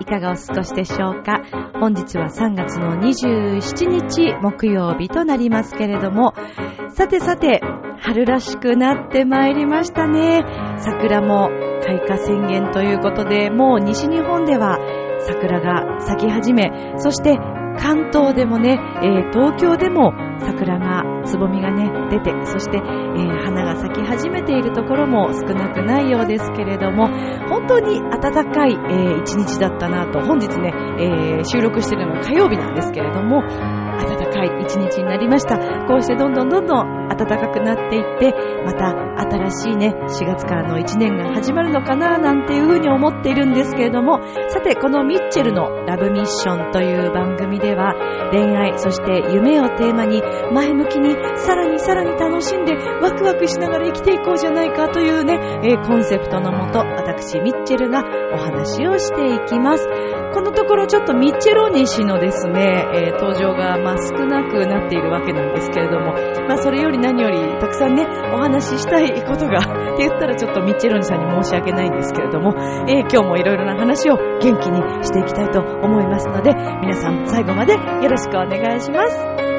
いかがお過ごしでしょうか？本日は3月の27日木曜日となりますけれども、さてさて、春らしくなってまいりましたね。桜も開花宣言ということで、もう西日本では桜が咲き始め、そして関東でもね、えー東京でも桜が、つぼみがね、出て、そして、えー花が咲き始めているところも少なくないようですけれども、本当に暖かい、えー一日だったなと、本日ね、え収録しているのは火曜日なんですけれども、暖かい一日になりました。こうしてどんどんどんどん暖かくなっていって、また新しいね、4月からの1年が始まるのかななんていうふうに思っているんですけれども、さて、このミッチェルのラブミッションという番組では、恋愛、そして夢をテーマに、前向きに、さらにさらに楽しんで、ワクワクしながら生きていこうじゃないかというね、えーコンセプトのもと、私、ミッチェルがお話をしていきます。このところちょっとミッチェロニ氏のですね、えー登場がま少なくなっているわけなんですけれども、まあそれより何よりたくさんね、お話ししたいことが、って言ったらちょっとミッチェロニさんに申し訳ないんですけれども、えー今日もいろいろな話を元気にしていきたいと思いますので、皆さん最後までよろしくお願いします。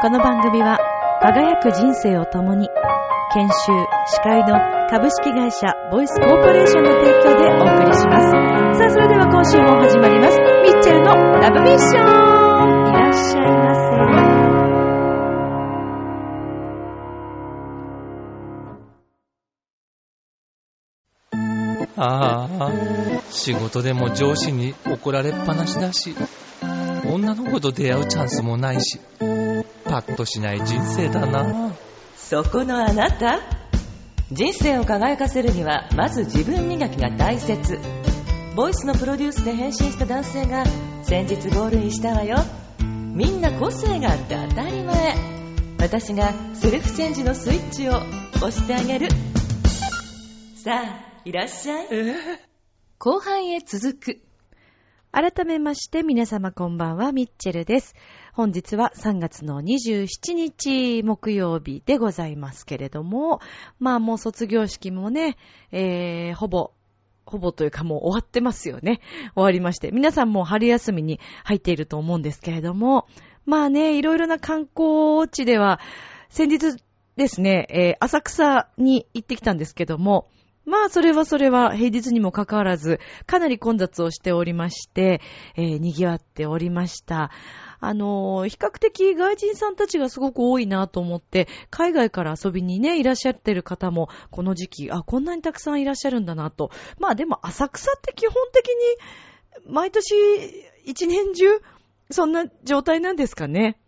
この番組は輝く人生を共に研修、司会の株式会社ボイスコーポレーションの提供でお送りします。さあ、それでは今週も始まります。ミッチェルのラブミッションらっしゃいませ。ああ、仕事でも上司に怒られっぱなしだし、女の子と出会うチャンスもないし、パッとしない人生だな。そこのあなた？人生を輝かせるにはまず自分磨きが大切ボイスのプロデュースで変身した男性が先日ゴールインしたわよみんな個性があって当たり前。私がセルフチェンジのスイッチを押してあげる。さあいらっしゃい。後半へ続く。改めまして皆様こんばんは、ミッチェルです。本日は3月の27日木曜日でございますけれども、まあもう卒業式もね、えー、ほぼ、ほぼというかもう終わってますよね。終わりまして。皆さんも春休みに入っていると思うんですけれども、まあね、いろいろな観光地では、先日ですね、えー浅草に行ってきたんですけども、まあ、それはそれは平日にもかかわらず、かなり混雑をしておりまして、えー賑わっておりました。あの比較的外人さんたちがすごく多いなと思って、海外から遊びにね、いらっしゃってる方も、この時期、あ、こんなにたくさんいらっしゃるんだなと。まあでも、浅草って基本的に、毎年、一年中、そんな状態なんですかね。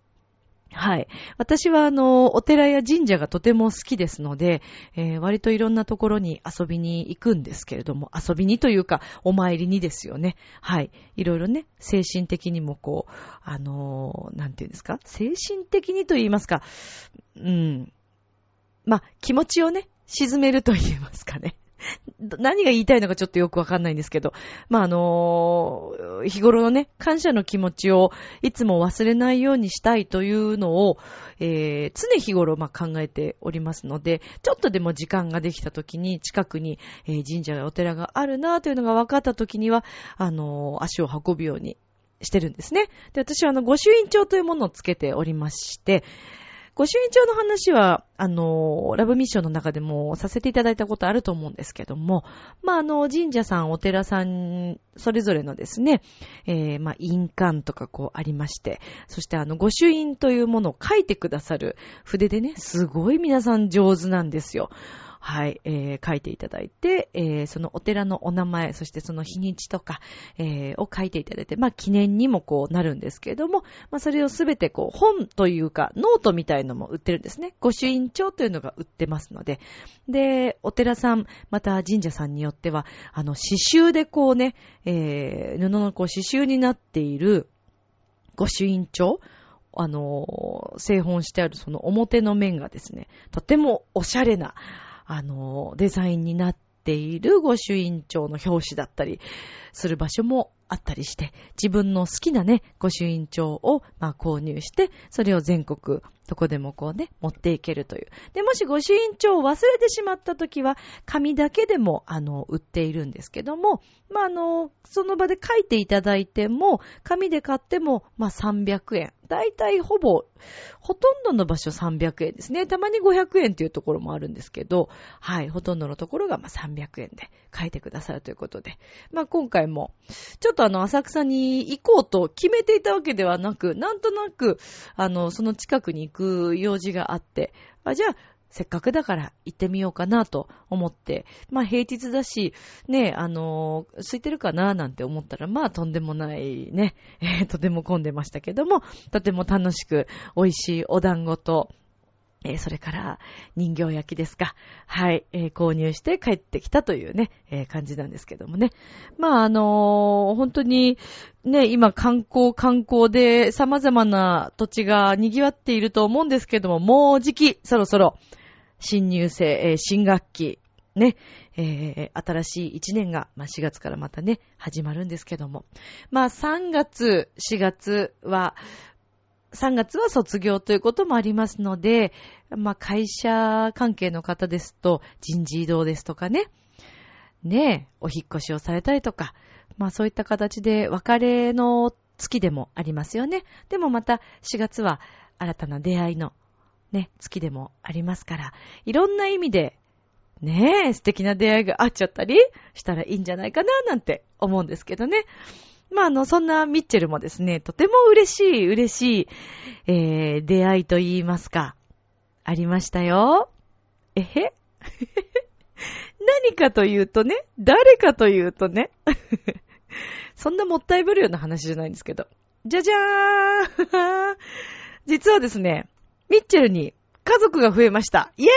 はい。私は、あの、お寺や神社がとても好きですので、えー割といろんなところに遊びに行くんですけれども、遊びにというか、お参りにですよね。はい。いろいろね、精神的にもこう、あのーなんていうんですか？精神的にと言いますか、うん。まあ、気持ちをね、沈めると言いますかね。何が言いたいのかちょっとよくわかんないんですけど、まあ、あのー日頃のね、感謝の気持ちをいつも忘れないようにしたいというのを、えー常日頃、まあ、考えておりますので、ちょっとでも時間ができた時に、近くに、えー神社やお寺があるなというのが分かった時には、あのー足を運ぶようにしてるんですね。で、私はあの、御朱印帳というものをつけておりまして、ご朱印帳の話は、あの、ラブミッションの中でもさせていただいたことあると思うんですけども、まあ、あの、神社さん、お寺さん、それぞれのですね、えー、まあ、印鑑とかこうありまして、そしてあの、ご朱印というものを書いてくださる筆でね、すごい皆さん上手なんですよ。はい、えー書いていただいて、えーそのお寺のお名前、そしてその日にちとか、えーを書いていただいて、まあ記念にもこうなるんですけれども、まあそれをすべてこう本というかノートみたいのも売ってるんですね。御朱印帳というのが売ってますので。で、お寺さん、また神社さんによっては、あの刺繍でこうね、えー布のこう刺繍になっている御朱印帳あの、製本してあるその表の面がですね、とてもおしゃれな、あの、デザインになっている御朱印帳の表紙だったりする場所もあったりして、自分の好きなね、御朱印帳を、まあ、購入して、それを全国、どこでもこうね、持っていけるという。で、もし御朱印帳を忘れてしまった時は、紙だけでも、あの、売っているんですけども、まあ、あの、その場で書いていただいても、紙で買っても、まあ、300円。だいたいほぼ、ほとんどの場所300円ですね。たまに500円っていうところもあるんですけど、はい、ほとんどのところがまあ300円で書いてくださるということで。まあ今回も、ちょっとあの浅草に行こうと決めていたわけではなく、なんとなく、あの、その近くに行く用事があって、あ、じゃあ、せっかくだから行ってみようかなと思って、まあ平日だし、ね、あのー、空いてるかななんて思ったら、まあとんでもないね、えー、とても混んでましたけども、とても楽しく美味しいお団子と、えー、それから人形焼きですか。はい、えー、購入して帰ってきたというね、えー、感じなんですけどもね。まあ、あの本当にね、今観光観光で様々な土地が賑わっていると思うんですけども、もう時期、そろそろ新入生、え新学期、ね、えー、新しい一年が、まあ、4月からまたね、始まるんですけども。まあ、3月、4月は、3月は卒業ということもありますので、まあ、会社関係の方ですと、人事異動ですとかね、ねえ、お引越しをされたりとか、まあそういった形で別れの月でもありますよね。でもまた4月は新たな出会いのね、月でもありますから、いろんな意味で、ねえ、素敵な出会いがあっちゃったりしたらいいんじゃないかななんて思うんですけどね。まあ、あの、そんなミッチェルもですね、とても嬉しい、嬉しい、えー、出会いと言いますか、ありましたよ。えへ？何かというとね、誰かというとね、そんなもったいぶるような話じゃないんですけど。じゃじゃーん 実はですね、ミッチェルに家族が増えました。イエ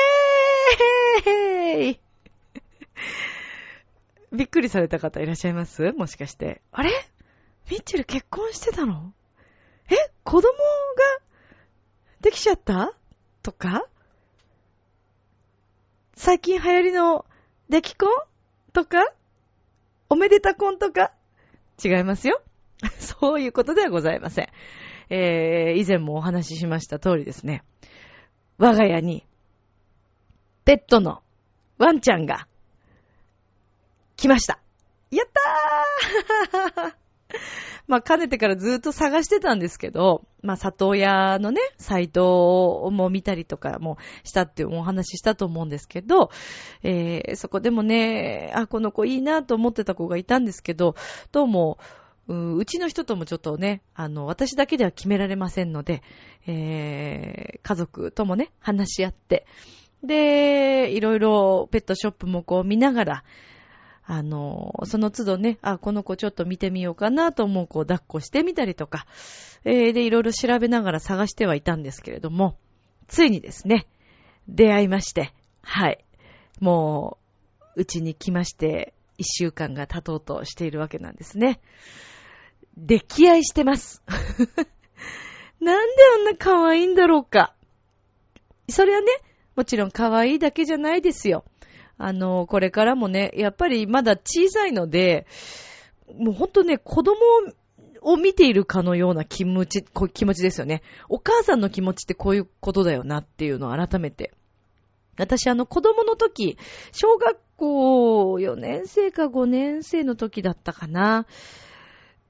ーイびっくりされた方いらっしゃいます？もしかして。あれ？ミッチェル結婚してたの？え？子供ができちゃった？とか？最近流行りの出来婚？とか？おめでた婚とか？違いますよ。そういうことではございません。えー、以前もお話ししました通りですね。我が家に、ペットのワンちゃんが来ました。やったー まあ、かねてからずっと探してたんですけど、まあ、里親のね、サイトも見たりとかもしたっていうお話ししたと思うんですけど、えー、そこでもね、あ、この子いいなと思ってた子がいたんですけど、どうも、ううちの人ともちょっとね、あの、私だけでは決められませんので、えー、家族ともね、話し合って、で、いろいろペットショップもこう見ながら、あの、その都度ね、あ、この子ちょっと見てみようかなと思う子を抱っこしてみたりとか、えー、で、いろいろ調べながら探してはいたんですけれども、ついにですね、出会いまして、はい。もう、うちに来まして、一週間が経とうとしているわけなんですね。溺愛してます。なんであんな可愛いんだろうか。それはね、もちろん可愛いだけじゃないですよ。あの、これからもね、やっぱりまだ小さいので、もうほんとね、子供を見ているかのような気持ち、気持ちですよね。お母さんの気持ちってこういうことだよなっていうのを改めて。私あの子供の時、小学校4年生か5年生の時だったかな。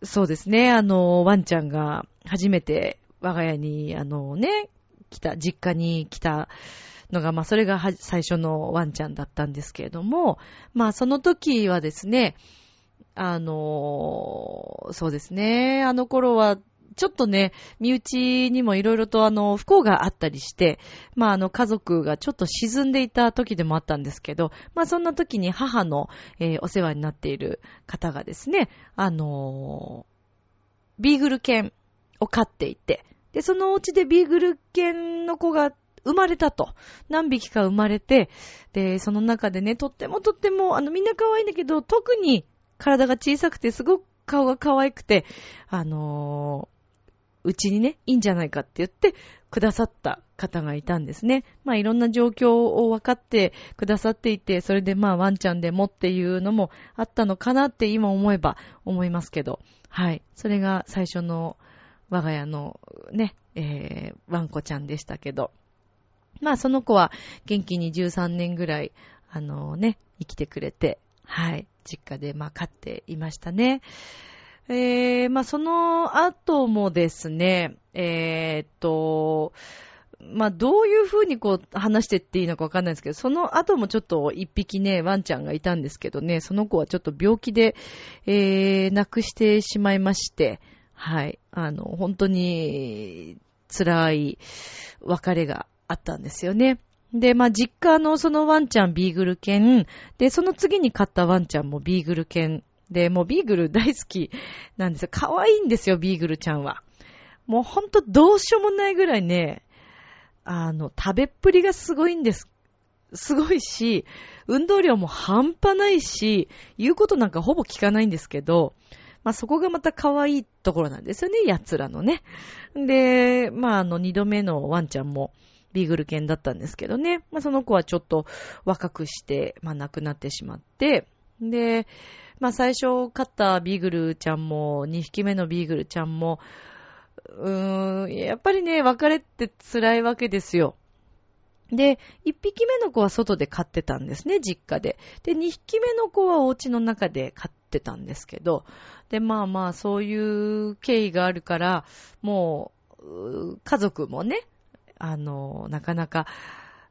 そうですね、あの、ワンちゃんが初めて我が家に、あのね、来た、実家に来たのが、まあ、それが最初のワンちゃんだったんですけれども、まあ、その時はですね、あの、そうですね、あの頃は、ちょっとね、身内にもいろいろとあの、不幸があったりして、まああの、家族がちょっと沈んでいた時でもあったんですけど、まあそんな時に母の、えー、お世話になっている方がですね、あのー、ビーグル犬を飼っていて、で、そのお家でビーグル犬の子が生まれたと。何匹か生まれて、で、その中でね、とってもとっても、あの、みんな可愛いんだけど、特に体が小さくて、すごく顔が可愛くて、あのうちにね、いいんじゃないかって言ってくださった方がいたんですね。まあいろんな状況を分かってくださっていて、それでまあワンちゃんでもっていうのもあったのかなって今思えば思いますけど、はい。それが最初の我が家のね、えー、ワンコちゃんでしたけど、まあその子は元気に13年ぐらい、あのね、生きてくれて、はい、実家でまあ飼っていましたね。えー、まあ、その後もですね、えー、っと、まあ、どういう風にこう話してっていいのかわかんないですけど、その後もちょっと一匹ね、ワンちゃんがいたんですけどね、その子はちょっと病気で、えー、亡くしてしまいまして、はい、あの、本当に辛い別れがあったんですよね。で、まあ、実家のそのワンちゃんビーグル犬、で、その次に飼ったワンちゃんもビーグル犬で、もうビーグル大好きなんですよ。可愛いんですよ、ビーグルちゃんは。もうほんとどうしようもないぐらいね、あの、食べっぷりがすごいんです。すごいし、運動量も半端ないし、言うことなんかほぼ聞かないんですけど、まあそこがまた可愛いところなんですよね、奴らのね。で、まああの二度目のワンちゃんもビーグル犬だったんですけどね。まあその子はちょっと若くして、まあ亡くなってしまって、で、まあ最初飼ったビーグルちゃんも、2匹目のビーグルちゃんも、うーん、やっぱりね、別れって辛いわけですよ。で、1匹目の子は外で飼ってたんですね、実家で。で、2匹目の子はお家の中で飼ってたんですけど、で、まあまあ、そういう経緯があるから、もう、家族もね、あの、なかなか、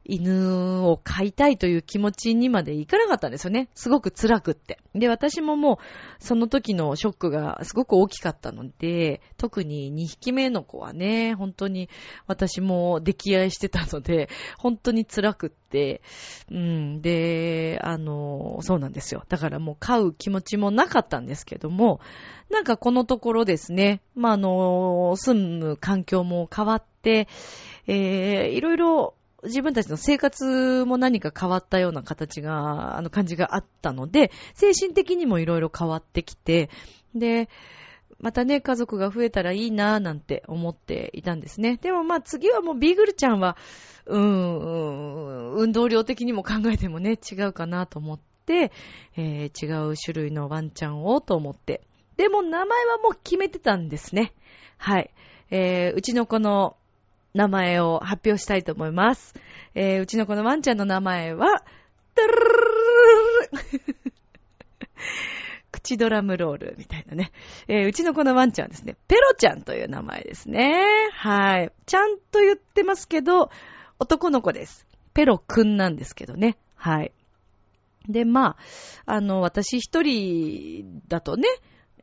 犬を飼いたいという気持ちにまでいかなかったんですよね。すごく辛くって。で、私ももう、その時のショックがすごく大きかったので、特に2匹目の子はね、本当に私も溺愛してたので、本当に辛くって、うん、で、あの、そうなんですよ。だからもう飼う気持ちもなかったんですけども、なんかこのところですね、まあ、あの、住む環境も変わって、えー、いろいろ自分たちの生活も何か変わったような形が、あの感じがあったので、精神的にもいろいろ変わってきて、で、またね、家族が増えたらいいなぁなんて思っていたんですね。でもまあ次はもうビーグルちゃんは、うーん、運動量的にも考えてもね、違うかなと思って、えー、違う種類のワンちゃんをと思って。でも名前はもう決めてたんですね。はい。えー、うちの子の名前を発表したいと思います。えー、うちのこのワンちゃんの名前は、トゥルルルル口ドラムロールみたいなね。えー、うちのこのワンちゃんはですね、ペロちゃんという名前ですね。はい。ちゃんと言ってますけど、男の子です。ペロくんなんですけどね。はい。で、まあ、あの、私一人だとね、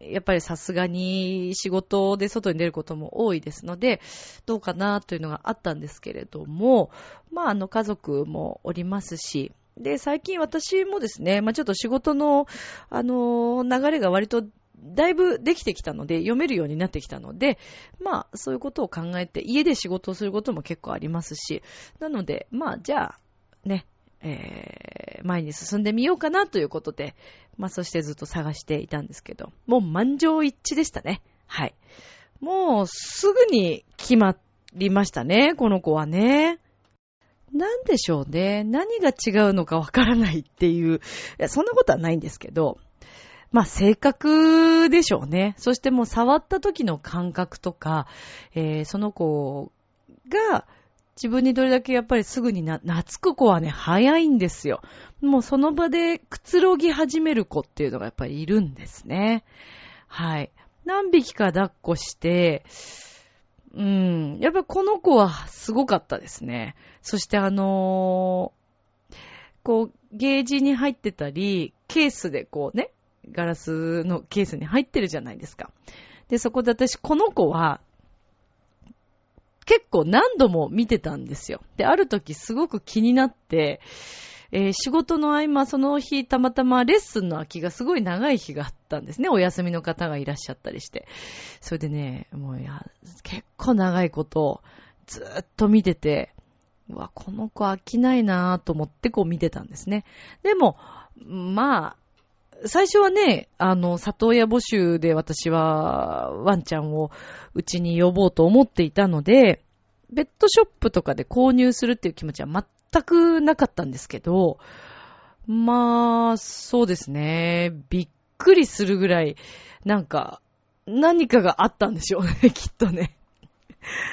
やっぱりさすがに仕事で外に出ることも多いですので、どうかなというのがあったんですけれども、まあ、あの、家族もおりますし、で、最近私もですね、まあ、ちょっと仕事の、あの、流れが割とだいぶできてきたので、読めるようになってきたので、まあ、そういうことを考えて、家で仕事をすることも結構ありますし、なので、まあ、じゃあ、ね、えー、前に進んでみようかなということで、まあ、そしてずっと探していたんですけど、もう満場一致でしたね。はい。もう、すぐに決まりましたね、この子はね。なんでしょうね。何が違うのかわからないっていう、い、そんなことはないんですけど、まあ、性格でしょうね。そしてもう触った時の感覚とか、えー、その子が、自分にどれだけやっぱりすぐにな、懐く子はね、早いんですよ。もうその場でくつろぎ始める子っていうのがやっぱりいるんですね。はい。何匹か抱っこして、うん。やっぱこの子はすごかったですね。そしてあのー、こう、ゲージに入ってたり、ケースでこうね、ガラスのケースに入ってるじゃないですか。で、そこで私、この子は、結構何度も見てたんですよ。で、ある時すごく気になって、えー、仕事の合間、その日たまたまレッスンの空きがすごい長い日があったんですね。お休みの方がいらっしゃったりして。それでね、もうや、結構長いことずっと見てて、うわ、この子飽きないなぁと思ってこう見てたんですね。でも、まあ、最初はね、あの、里親募集で私はワンちゃんをうちに呼ぼうと思っていたので、ペットショップとかで購入するっていう気持ちは全くなかったんですけど、まあ、そうですね。びっくりするぐらい、なんか、何かがあったんでしょうね、きっとね。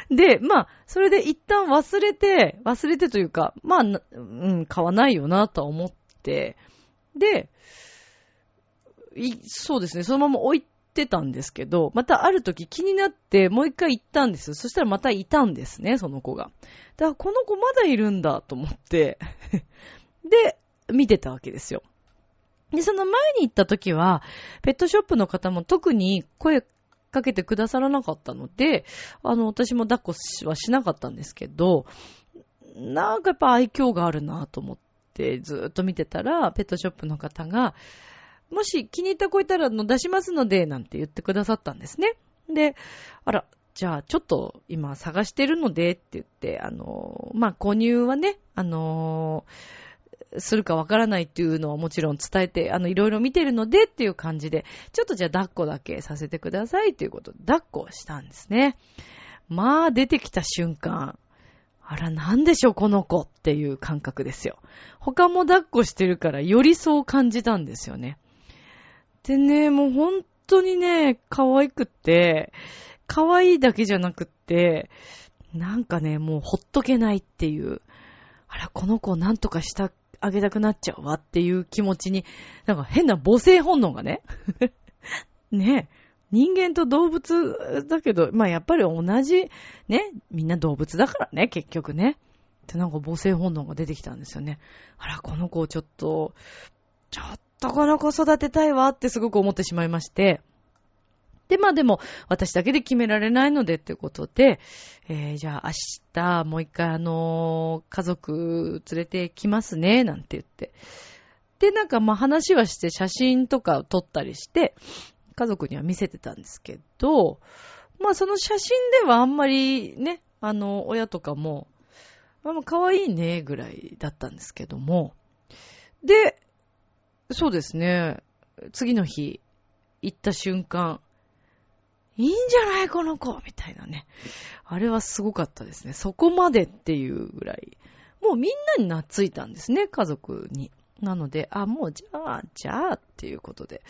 で、まあ、それで一旦忘れて、忘れてというか、まあ、うん、買わないよなとは思って、で、そうですね、そのまま置いてたんですけど、またある時気になってもう一回行ったんです。そしたらまたいたんですね、その子が。だからこの子まだいるんだと思って で、見てたわけですよ。で、その前に行った時は、ペットショップの方も特に声かけてくださらなかったので、あの、私も抱っこはしなかったんですけど、なんかやっぱ愛嬌があるなと思ってずっと見てたら、ペットショップの方が、もし気に入った子いたらの出しますので、なんて言ってくださったんですね。で、あら、じゃあちょっと今探してるのでって言って、あの、まあ、購入はね、あのするかわからないっていうのはもちろん伝えて、あの、いろいろ見てるのでっていう感じで、ちょっとじゃあ抱っこだけさせてくださいということで、抱っこしたんですね。まあ、出てきた瞬間、あら、なんでしょう、この子っていう感覚ですよ。他も抱っこしてるから、よりそう感じたんですよね。でね、もう本当にね、可愛くって、可愛いだけじゃなくって、なんかね、もうほっとけないっていう、あら、この子をなんとかしたあげたくなっちゃうわっていう気持ちに、なんか変な母性本能がね。ね人間と動物だけど、まあやっぱり同じ、ね、みんな動物だからね、結局ね。ってなんか母性本能が出てきたんですよね。あら、この子をちょっと、ちょっととこの子育てたいわってすごく思ってしまいまして。で、まあでも、私だけで決められないのでってことで、えー、じゃあ明日もう一回あのー、家族連れてきますね、なんて言って。で、なんかまあ話はして写真とか撮ったりして、家族には見せてたんですけど、まあその写真ではあんまりね、あの、親とかも、まあ可愛いね、ぐらいだったんですけども、で、そうですね、次の日、行った瞬間、いいんじゃないこの子みたいなね。あれはすごかったですね。そこまでっていうぐらい。もうみんなに懐いたんですね、家族に。なので、あ、もうじゃあ、じゃあっていうことで。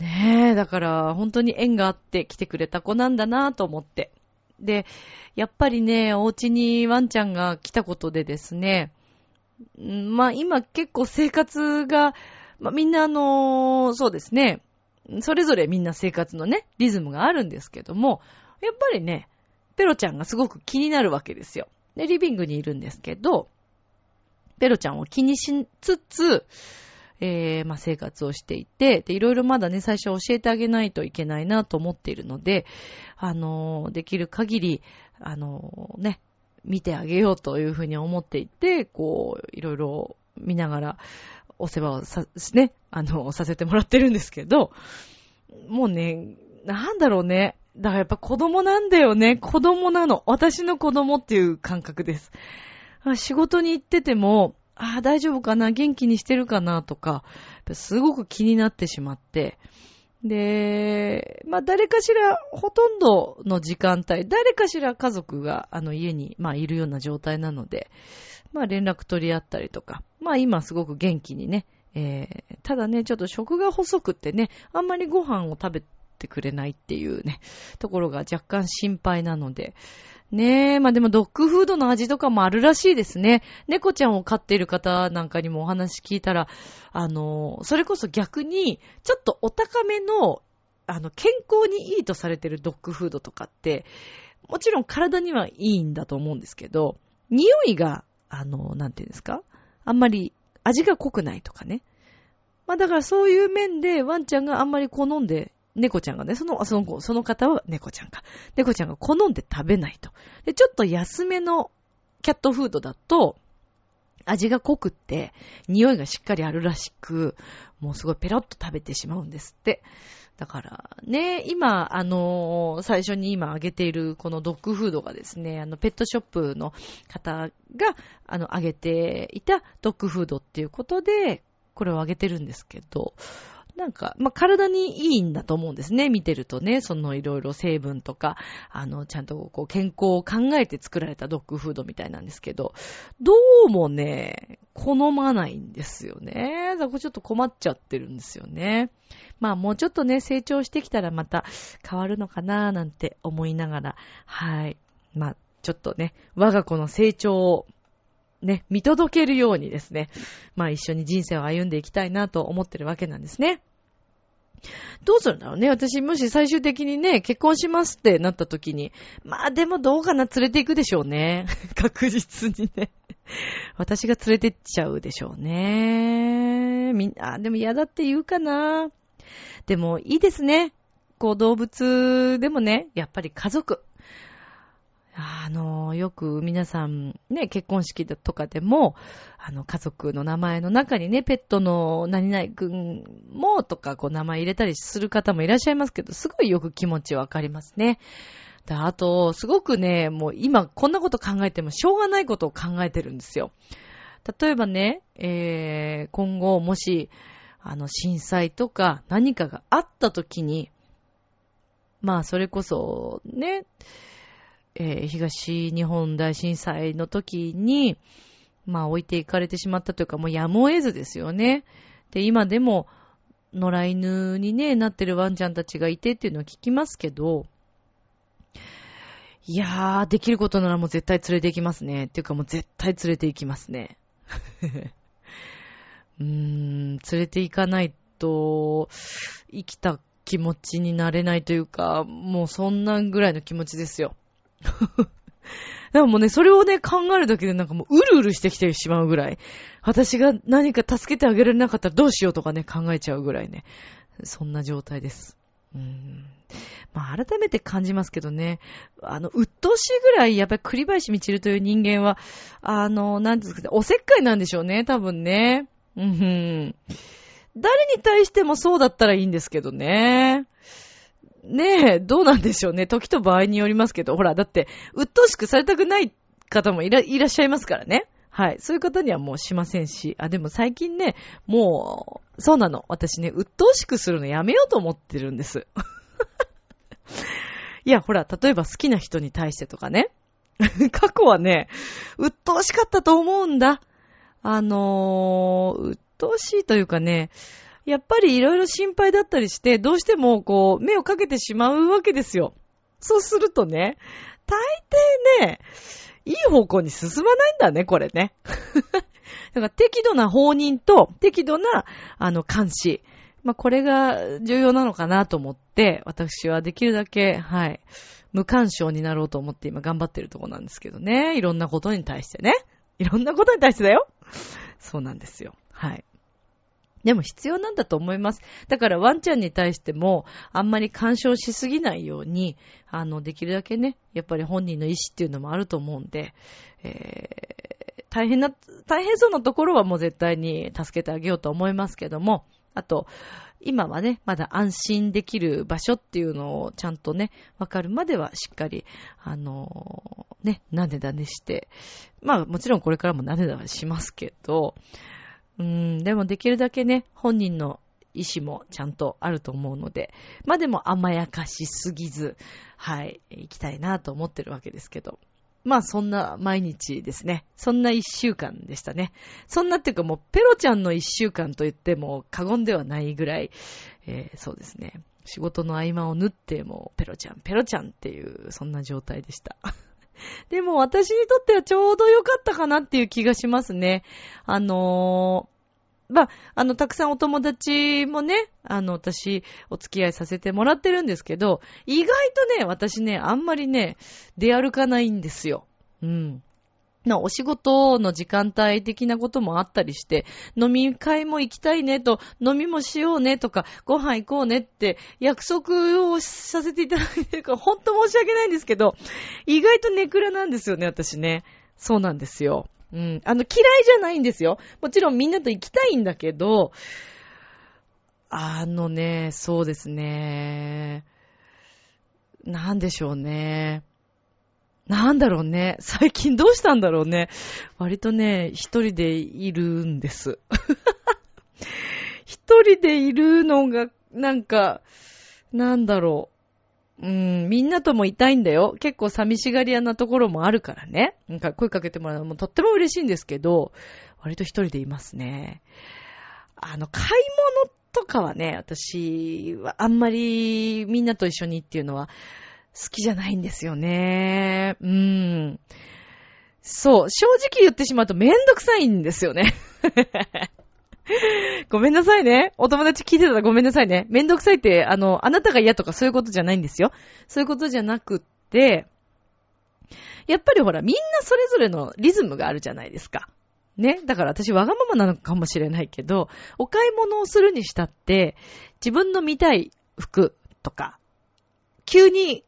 ねえ、だから本当に縁があって来てくれた子なんだなと思って。で、やっぱりね、お家にワンちゃんが来たことでですね、まあ今結構生活が、まあみんなあの、そうですね、それぞれみんな生活のね、リズムがあるんですけども、やっぱりね、ペロちゃんがすごく気になるわけですよ。で、リビングにいるんですけど、ペロちゃんを気にしつつ、えー、まあ、生活をしていて、で、いろいろまだね、最初教えてあげないといけないなと思っているので、あのー、できる限り、あのー、ね、見てあげようというふうに思っていて、こう、いろいろ見ながら、お世話をさ、ね、あの、させてもらってるんですけど、もうね、なんだろうね。だからやっぱ子供なんだよね。子供なの。私の子供っていう感覚です。仕事に行ってても、ああ、大丈夫かな元気にしてるかなとか、すごく気になってしまって。で、まあ誰かしら、ほとんどの時間帯、誰かしら家族があの家に、まあいるような状態なので、まあ連絡取り合ったりとか、まあ今すごく元気にね、えー、ただね、ちょっと食が細くってね、あんまりご飯を食べてくれないっていうね、ところが若干心配なので、ねえ、まあでもドッグフードの味とかもあるらしいですね。猫ちゃんを飼っている方なんかにもお話聞いたら、あの、それこそ逆に、ちょっとお高めの、あの、健康にいいとされてるドッグフードとかって、もちろん体にはいいんだと思うんですけど、匂いがあの、なんていうんですか？あんまり味が濃くないとかね。まあだからそういう面でワンちゃんがあんまり好んで、猫ちゃんがね、その、その子、その方は猫ちゃんか。猫ちゃんが好んで食べないと。で、ちょっと安めのキャットフードだと、味が濃くって、匂いがしっかりあるらしく、もうすごいペロッと食べてしまうんですって。だからね、今、あのー、最初に今挙げているこのドッグフードがですね、あの、ペットショップの方が、あの、挙げていたドッグフードっていうことで、これをあげてるんですけど、なんか、まあ、体にいいんだと思うんですね。見てるとね、そのいろいろ成分とか、あの、ちゃんとこう健康を考えて作られたドッグフードみたいなんですけど、どうもね、好まないんですよね。だからちょっと困っちゃってるんですよね。まあもうちょっとね、成長してきたらまた変わるのかななんて思いながら、はい。まあ、ちょっとね、我が子の成長をね、見届けるようにですね、まあ一緒に人生を歩んでいきたいなと思ってるわけなんですね。どうするんだろうね。私、もし最終的にね、結婚しますってなった時に、まあでもどうかな、連れて行くでしょうね。確実にね。私が連れてっちゃうでしょうね。みんな、でも嫌だって言うかな。でもいいですね。こう動物でもね、やっぱり家族。あの、よく皆さんね、結婚式とかでも、あの、家族の名前の中にね、ペットの何々くんもとか、こう名前入れたりする方もいらっしゃいますけど、すごいよく気持ちわかりますね。あと、すごくね、もう今こんなこと考えてもしょうがないことを考えてるんですよ。例えばね、えー、今後もし、あの、震災とか何かがあった時に、まあ、それこそ、ね、えー、東日本大震災の時に、まあ置いていかれてしまったというか、もうやむを得ずですよね。で、今でも、野良犬にね、なってるワンちゃんたちがいてっていうのは聞きますけど、いやー、できることならもう絶対連れて行きますね。っていうかもう絶対連れて行きますね。うーん、連れて行かないと、生きた気持ちになれないというか、もうそんなぐらいの気持ちですよ。でもね、それをね、考えるだけでなんかもう、うるうるしてきてしまうぐらい。私が何か助けてあげられなかったらどうしようとかね、考えちゃうぐらいね。そんな状態です。うん。まあ、改めて感じますけどね。あの、鬱陶しいぐらい、やっぱり栗林みちるという人間は、あの、なんですかね、おせっかいなんでしょうね、多分ね。うん。誰に対してもそうだったらいいんですけどね。ねえ、どうなんでしょうね。時と場合によりますけど、ほら、だって、鬱陶しくされたくない方もいらっしゃいますからね。はい。そういう方にはもうしませんし、あ、でも最近ね、もう、そうなの。私ね、鬱陶しくするのやめようと思ってるんです。いや、ほら、例えば好きな人に対してとかね。過去はね、鬱陶しかったと思うんだ。あのー、鬱陶しいというかね、やっぱりいろいろ心配だったりして、どうしてもこう、目をかけてしまうわけですよ。そうするとね、大抵ね、いい方向に進まないんだね、これね。だから適度な放任と適度な、あの、監視。まあ、これが重要なのかなと思って、私はできるだけ、はい、無干渉になろうと思って今頑張ってるとこなんですけどね。いろんなことに対してね。いろんなことに対してだよ。そうなんですよ。はい。でも必要なんだと思います。だからワンちゃんに対しても、あんまり干渉しすぎないように、あの、できるだけね、やっぱり本人の意思っていうのもあると思うんで、えー、大変な、大変そうなところはもう絶対に助けてあげようと思いますけども、あと、今はね、まだ安心できる場所っていうのをちゃんとね、わかるまではしっかり、あのー、ね、なでだねして、まあもちろんこれからもなでだはしますけど、うん、でもできるだけね、本人の意思もちゃんとあると思うので、まあでも甘やかしすぎず、はい、行きたいなと思ってるわけですけど。まあそんな毎日ですね。そんな一週間でしたね。そんなっていうかもうペロちゃんの一週間と言っても過言ではないぐらい、えー、そうですね。仕事の合間を縫ってもうペロちゃん、ペロちゃんっていうそんな状態でした。でも私にとってはちょうど良かったかなっていう気がしますね。あの、まあ、あの、たくさんお友達もね、あの、私、お付き合いさせてもらってるんですけど、意外とね、私ね、あんまりね、出歩かないんですよ。うん。な、お仕事の時間帯的なこともあったりして、飲み会も行きたいねと、飲みもしようねとか、ご飯行こうねって約束をさせていただいてるから、ほんと申し訳ないんですけど、意外とネクラなんですよね、私ね。そうなんですよ。うん。あの、嫌いじゃないんですよ。もちろんみんなと行きたいんだけど、あのね、そうですね。なんでしょうね。なんだろうね。最近どうしたんだろうね。割とね、一人でいるんです。一人でいるのが、なんか、なんだろう。うん、みんなともいたいんだよ。結構寂しがり屋なところもあるからね。なんか声かけてもらうのもとっても嬉しいんですけど、割と一人でいますね。あの、買い物とかはね、私はあんまりみんなと一緒にっていうのは好きじゃないんですよね。うん。そう、正直言ってしまうとめんどくさいんですよね。ごめんなさいね。お友達聞いてたらごめんなさいね。めんどくさいって、あの、あなたが嫌とかそういうことじゃないんですよ。そういうことじゃなくって、やっぱりほら、みんなそれぞれのリズムがあるじゃないですか。ね。だから私わがままなのかもしれないけど、お買い物をするにしたって、自分の見たい服とか、急に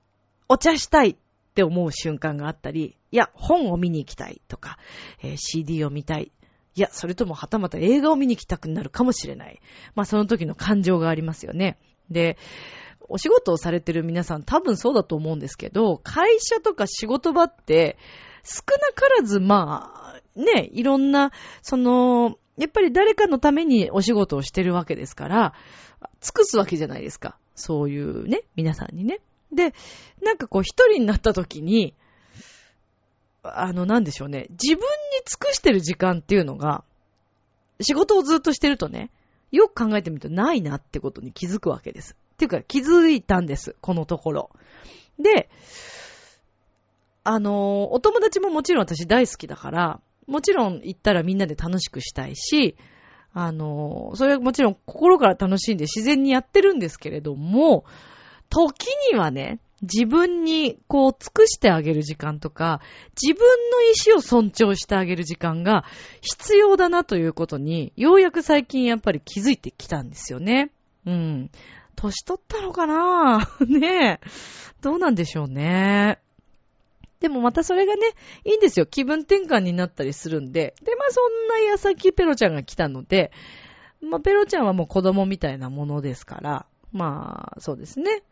お茶したいって思う瞬間があったり、いや、本を見に行きたいとか、えー、CD を見たい。いや、それともはたまた映画を見に行きたくなるかもしれない。まあその時の感情がありますよね。で、お仕事をされてる皆さん多分そうだと思うんですけど、会社とか仕事場って少なからずまあ、ね、いろんな、その、やっぱり誰かのためにお仕事をしてるわけですから、尽くすわけじゃないですか。そういうね、皆さんにね。で、なんかこう一人になった時に、あの、なんでしょうね。自分に尽くしてる時間っていうのが、仕事をずっとしてるとね、よく考えてみるとないなってことに気づくわけです。っていうか気づいたんです。このところ。で、あの、お友達ももちろん私大好きだから、もちろん行ったらみんなで楽しくしたいし、あの、それはもちろん心から楽しんで自然にやってるんですけれども、時にはね、自分にこう尽くしてあげる時間とか、自分の意思を尊重してあげる時間が必要だなということに、ようやく最近やっぱり気づいてきたんですよね。うん。年取ったのかな？ねえ。どうなんでしょうね。でもまたそれがね、いいんですよ。気分転換になったりするんで。で、まあそんな矢先ペロちゃんが来たので、まあペロちゃんはもう子供みたいなものですから、まあそうですね。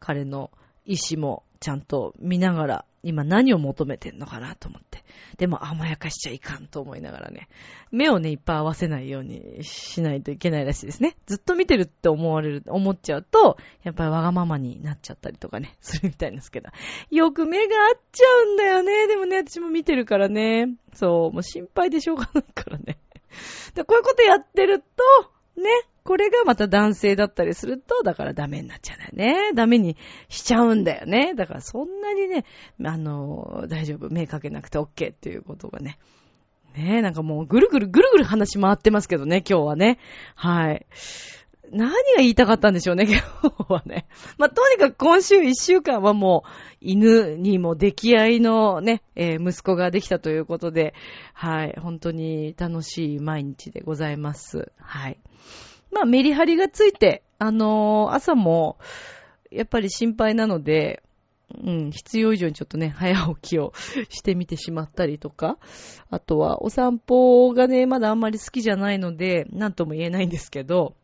彼の意思もちゃんと見ながら、今何を求めてんのかなと思って。でも甘やかしちゃいかんと思いながらね。目をね、いっぱい合わせないようにしないといけないらしいですね。ずっと見てるって思われる、思っちゃうと、やっぱりわがままになっちゃったりとかね、するみたいですけど。よく目が合っちゃうんだよね。でもね、私も見てるからね。そう、もう心配でしょうがないからね。でこういうことやってると、ねこれがまた男性だったりすると、だからダメになっちゃうんだよね。ダメにしちゃうんだよね。だからそんなにね、あの、大丈夫、目かけなくて OK っていうことがね。ねえ、なんかもうぐるぐるぐるぐる話回ってますけどね、今日はね。はい。何が言いたかったんでしょうね、今日はね。まあ、とにかく今週一週間はもう、犬にも出来合いのね、えー、息子ができたということで、はい、本当に楽しい毎日でございます。はい。まあ、メリハリがついて、あのー、朝も、やっぱり心配なので、うん、必要以上にちょっとね、早起きをしてみてしまったりとか、あとはお散歩がね、まだあんまり好きじゃないので、なんとも言えないんですけど、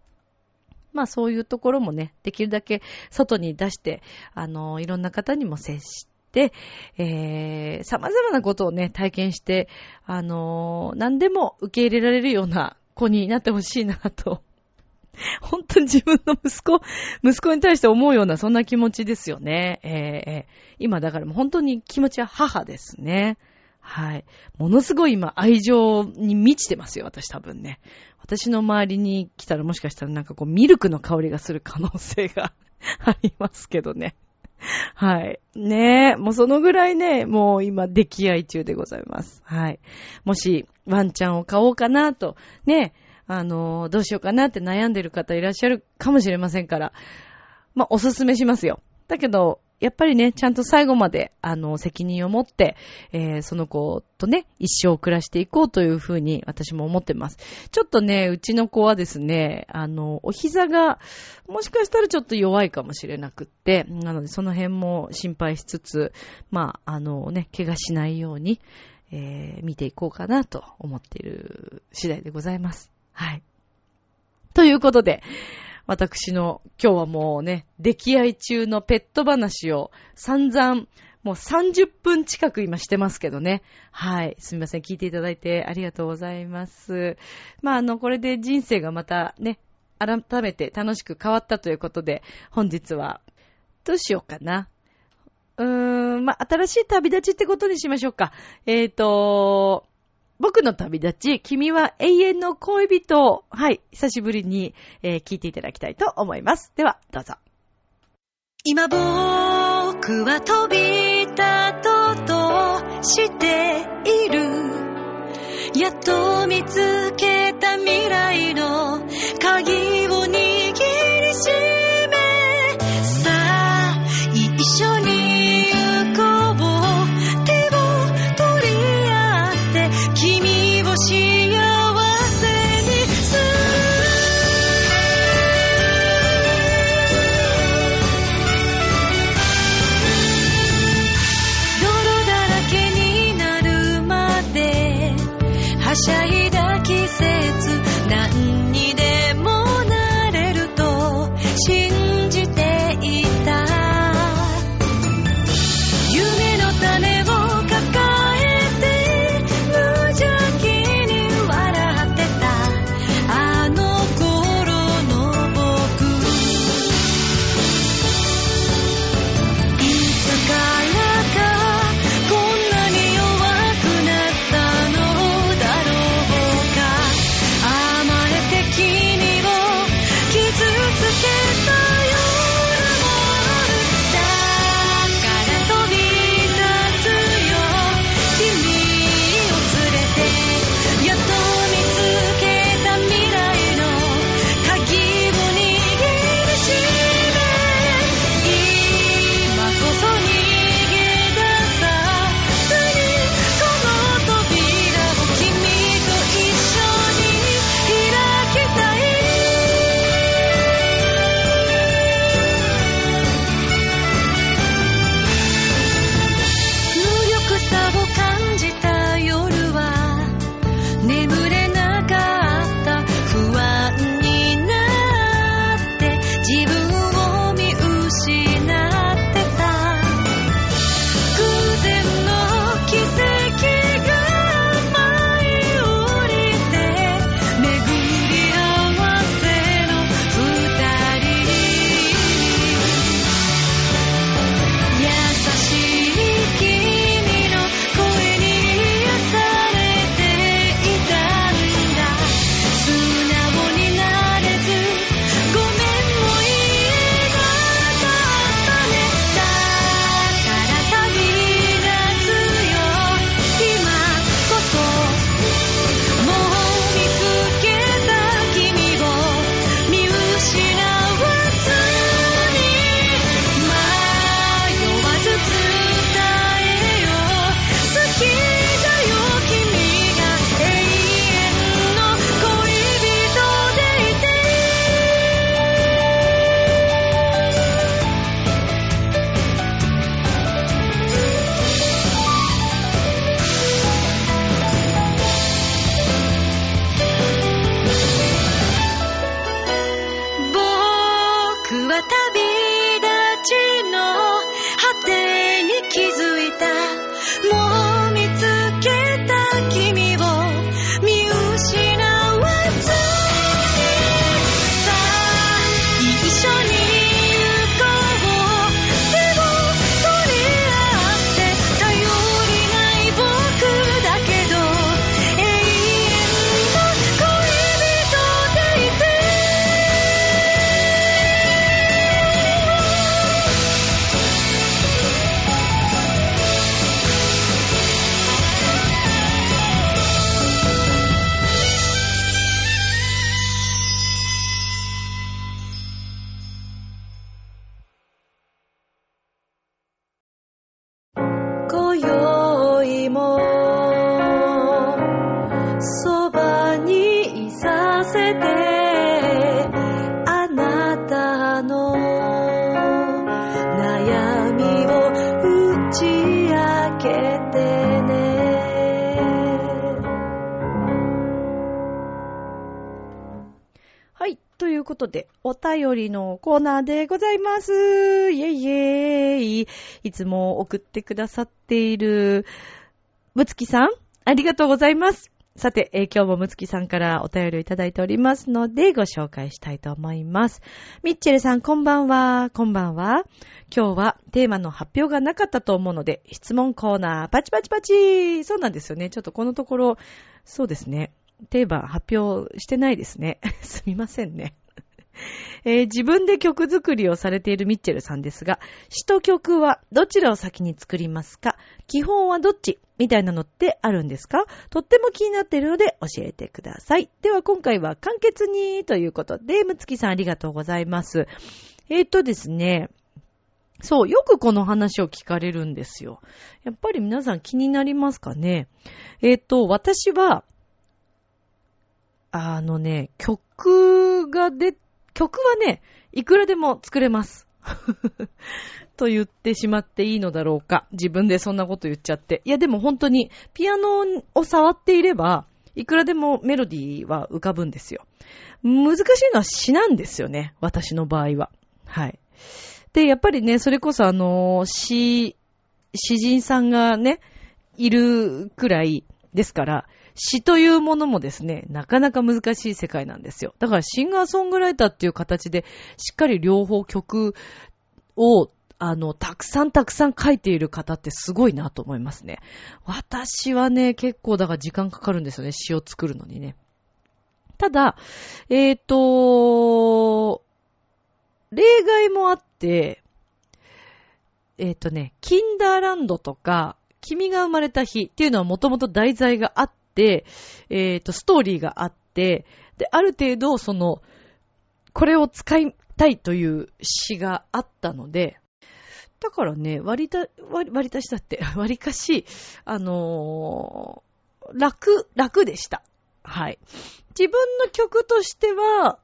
まあそういうところもね、できるだけ外に出して、あの、いろんな方にも接して、えー、様々なことをね、体験して、あの何でも受け入れられるような子になってほしいなと 本当に自分の息子、息子に対して思うようなそんな気持ちですよね。えー、今だからもう本当に気持ちは母ですね。はい。ものすごい今愛情に満ちてますよ、私多分ね。私の周りに来たらもしかしたらなんかこうミルクの香りがする可能性が ありますけどね。はい。ねえ、もうそのぐらいね、もう今出来合い中でございます。はい。もしワンちゃんを買おうかなと、ねあの、どうしようかなって悩んでる方いらっしゃるかもしれませんから、まあ、おすすめしますよ。だけど、やっぱりね、ちゃんと最後まで、あの、責任を持って、えー、その子とね、一生暮らしていこうというふうに私も思ってます。ちょっとね、うちの子はですね、あの、お膝が、もしかしたらちょっと弱いかもしれなくって、なのでその辺も心配しつつ、まあ、あのね、怪我しないように、えー、見ていこうかなと思っている次第でございます。はい。ということで、私の今日はもうね、出来合い中のペット話を散々、もう30分近く今してますけどね。はい。すみません。聞いていただいてありがとうございます。まあ、あの、これで人生がまたね、改めて楽しく変わったということで、本日は、どうしようかな。うーん、まあ、新しい旅立ちってことにしましょうか。えっ、ー、と、僕の旅立ち、君は永遠の恋人。はい、久しぶりに、えー、聞いていただきたいと思います。では、どうぞ。今僕は飛び立とうとしている。やっと見つけた未来の鍵を握りしめ。さあ、一緒にのコーナーでございます。イェイイェイ。いつも送ってくださっている、むつきさん、ありがとうございます。さて、えー、今日もむつきさんからお便りをいただいておりますので、ご紹介したいと思います。ミッチェルさん、こんばんは。こんばんは。今日はテーマの発表がなかったと思うので、質問コーナー、パチパチパチそうなんですよね。ちょっとこのところ、そうですね。テーマ発表してないですね。すみませんね。えー自分で曲作りをされているミッチェルさんですが、詩と曲はどちらを先に作りますか？基本はどっち？みたいなのってあるんですか？とっても気になっているので教えてください。では今回は簡潔にということで、むつきさんありがとうございます。えーとですね、そう、よくこの話を聞かれるんですよ。やっぱり皆さん気になりますかね？えーと、私は、あのね、曲がで、曲はね、いくらでも作れます。と言ってしまっていいのだろうか。自分でそんなこと言っちゃって。いやでも本当に、ピアノを触っていれば、いくらでもメロディーは浮かぶんですよ。難しいのは詩なんですよね。私の場合は。はい。で、やっぱりね、それこそあの、詩、詩人さんがね、いるくらいですから、詩というものもですね、なかなか難しい世界なんですよ。だからシンガーソングライターっていう形で、しっかり両方曲を、あの、たくさんたくさん書いている方ってすごいなと思いますね。私はね、結構だから時間かかるんですよね、詩を作るのにね。ただ、えっ、と、例外もあって、えっ、とね、キンダーランドとか、君が生まれた日っていうのはもともと題材があって、えっ、と、ストーリーがあって、で、ある程度、その、これを使いたいという詩があったので、だからね、割りた、割りたしだって、割りかし、あのー楽、楽でした。はい。自分の曲としては、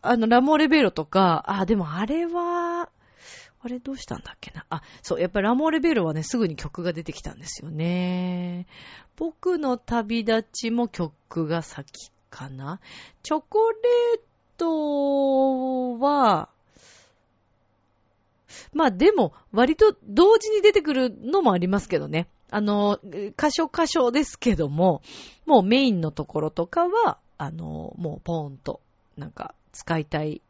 あの、ラモーレベロとか、あ、でもあれは、あれどうしたんだっけな？あ、そう、やっぱりラモーレベロはね、すぐに曲が出てきたんですよね。僕の旅立ちも曲が先かな。チョコレートは、まあでも、割と同時に出てくるのもありますけどね。あの、箇所箇所ですけども、もうメインのところとかは、あの、もうポーンと、なんか、使いたい、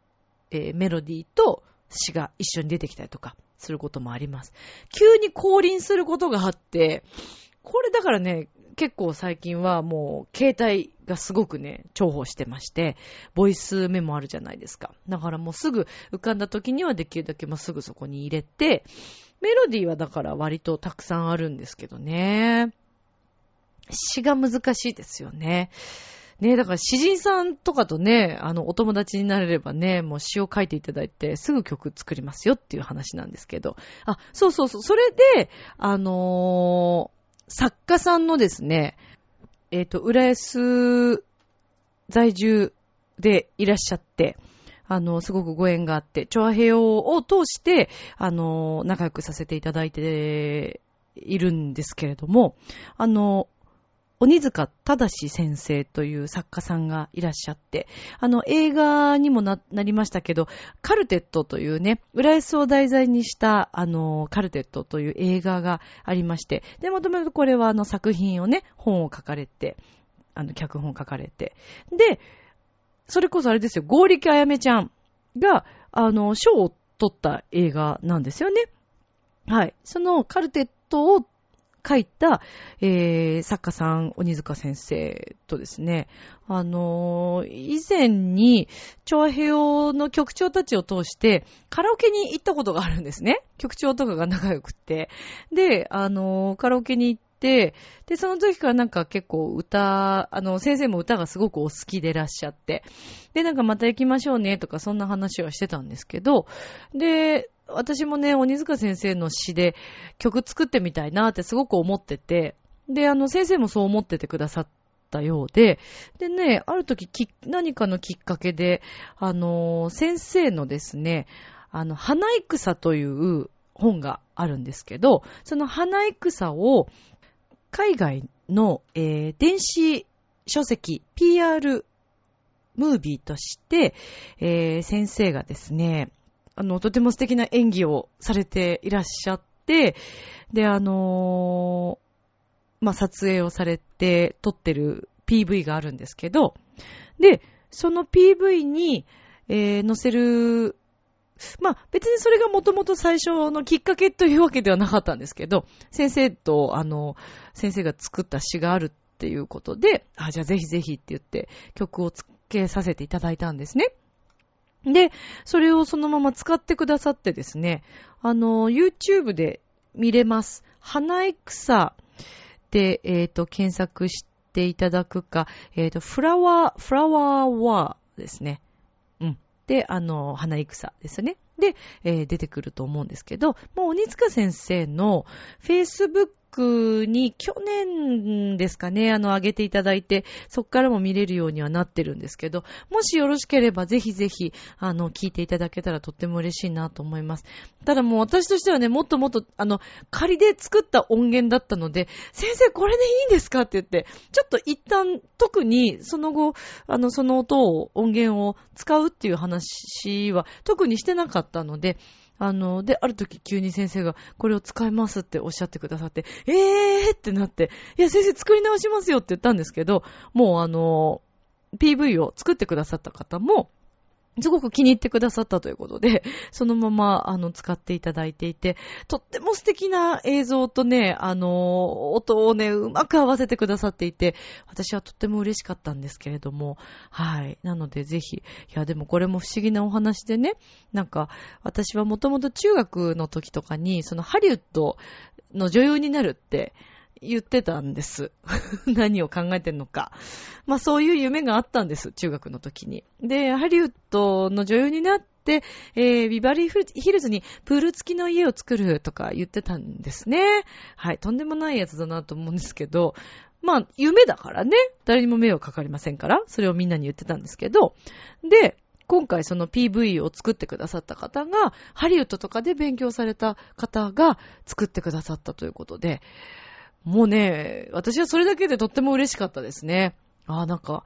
えーメロディーと詩が一緒に出てきたりとか、することもあります。急に降臨することがあって、これだからね、結構最近はもう、携帯がすごくね、重宝してまして、ボイスメモあるじゃないですか。だからもうすぐ浮かんだ時にはできるだけもうすぐそこに入れて、メロディーはだから割とたくさんあるんですけどね。詩が難しいですよね。ねだから詩人さんとかとね、あの、お友達になれればね、もう詩を書いていただいて、すぐ曲作りますよっていう話なんですけど。あ、そうそうそう。それで、あのー作家さんのですね、えっ、と、浦安在住でいらっしゃって、あの、すごくご縁があって、チョアヘヨを通して、あの、仲良くさせていただいているんですけれども、あの、鬼塚正先生という作家さんがいらっしゃって、あの、映画にもな、なりましたけど、カルテットというね、浦安を題材にした、あの、カルテットという映画がありまして、で、もともとこれはあの作品をね、本を書かれて、あの、脚本を書かれて、で、それこそあれですよ、合力あやめちゃんが、あの、賞を取った映画なんですよね。はい。そのカルテットを書いた、えー、作家さん、鬼塚先生とですね、あのー以前に、調和平和の局長たちを通して、カラオケに行ったことがあるんですね。局長とかが仲良くって。で、あのーカラオケに行って、で、その時からなんか結構歌、あの、先生も歌がすごくお好きでらっしゃって、で、なんかまた行きましょうねとかそんな話はしてたんですけど、で、私もね、鬼塚先生の詩で曲作ってみたいなってすごく思ってて、で、あの、先生もそう思っててくださったようで、でね、ある時き、何かのきっかけで、あの、先生のですね、あの、花戦という本があるんですけど、その花戦を海外の、えー電子書籍 PR ムービーとして、えー先生がですね、あの、とても素敵な演技をされていらっしゃって、で、あのーまあ、撮影をされて撮ってる PV があるんですけど、で、その PV に、えー載せる、まあ別にそれがもともと最初のきっかけというわけではなかったんですけど、先生と、あの、先生が作った詩があるっていうことで、あ、じゃあぜひぜひって言って曲をつけさせていただいたんですね。で、それをそのまま使ってくださってですね、あの、YouTube で見れます。花い草で、えっ、と、検索していただくか、えっ、と、フラワー、フラワーワーですね。うん。で、あの、花い草ですね。で、えー出てくると思うんですけど、もう鬼塚先生の Facebook に去年ですかね、あの、上げていただいて、そこからも見れるようにはなってるんですけど、もしよろしければぜひぜひ、あの、聞いていただけたらとっても嬉しいなと思います。ただもう私としてはね、もっともっと、あの、仮で作った音源だったので、先生これでいいんですかって言って、ちょっと一旦、特にその後、あの、その音を、音源を使うっていう話は特にしてなかったので、あの、で、ある時急に先生がこれを使いますっておっしゃってくださって、えーってなって、いや先生作り直しますよって言ったんですけど、もうあの、PV を作ってくださった方も、すごく気に入ってくださったということで、そのまま、あの、使っていただいていて、とっても素敵な映像とね、あの、音をね、うまく合わせてくださっていて、私はとっても嬉しかったんですけれども、はい。なので、ぜひ、いや、でもこれも不思議なお話でね、なんか、私はもともと中学の時とかに、そのハリウッドの女優になるって、言ってたんです。何を考えてんのか。まあそういう夢があったんです、中学の時に。で、ハリウッドの女優になって、えー、ビバリーヒルズにプール付きの家を作るとか言ってたんですね。はい、とんでもないやつだなと思うんですけど、まあ夢だからね、誰にも迷惑かかりませんから、それをみんなに言ってたんですけど、で、今回その PV を作ってくださった方が、ハリウッドとかで勉強された方が作ってくださったということで、もうね、私はそれだけでとっても嬉しかったですね。ああ、なんか、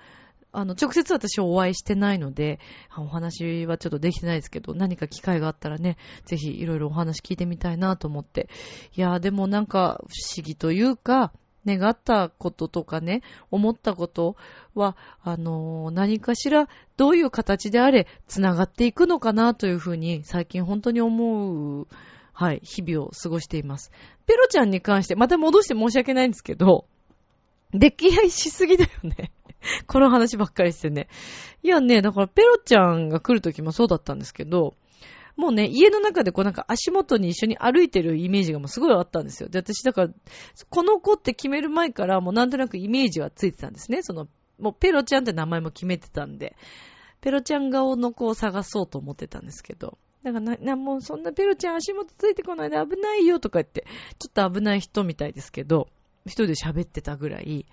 あの、直接私はお会いしてないので、お話はちょっとできてないですけど、何か機会があったらね、ぜひいろいろお話聞いてみたいなと思って。いやー、でもなんか不思議というか、願ったこととかね、思ったことは、あのー何かしら、どういう形であれ、繋がっていくのかなというふうに、最近本当に思う、はい、日々を過ごしています。ペロちゃんに関して、また戻して申し訳ないんですけど、溺愛しすぎだよね。この話ばっかりしてね。いやね、だからペロちゃんが来るときもそうだったんですけど、もうね、家の中でこうなんか足元に一緒に歩いてるイメージがもうすごいあったんですよ。で、私だから、この子って決める前からもうなんとなくイメージはついてたんですね。その、もうペロちゃんって名前も決めてたんで、ペロちゃん顔の子を探そうと思ってたんですけど、だかな、な、もうそんなペロちゃん足元ついてこないで危ないよとか言って、ちょっと危ない人みたいですけど、一人で喋ってたぐらい、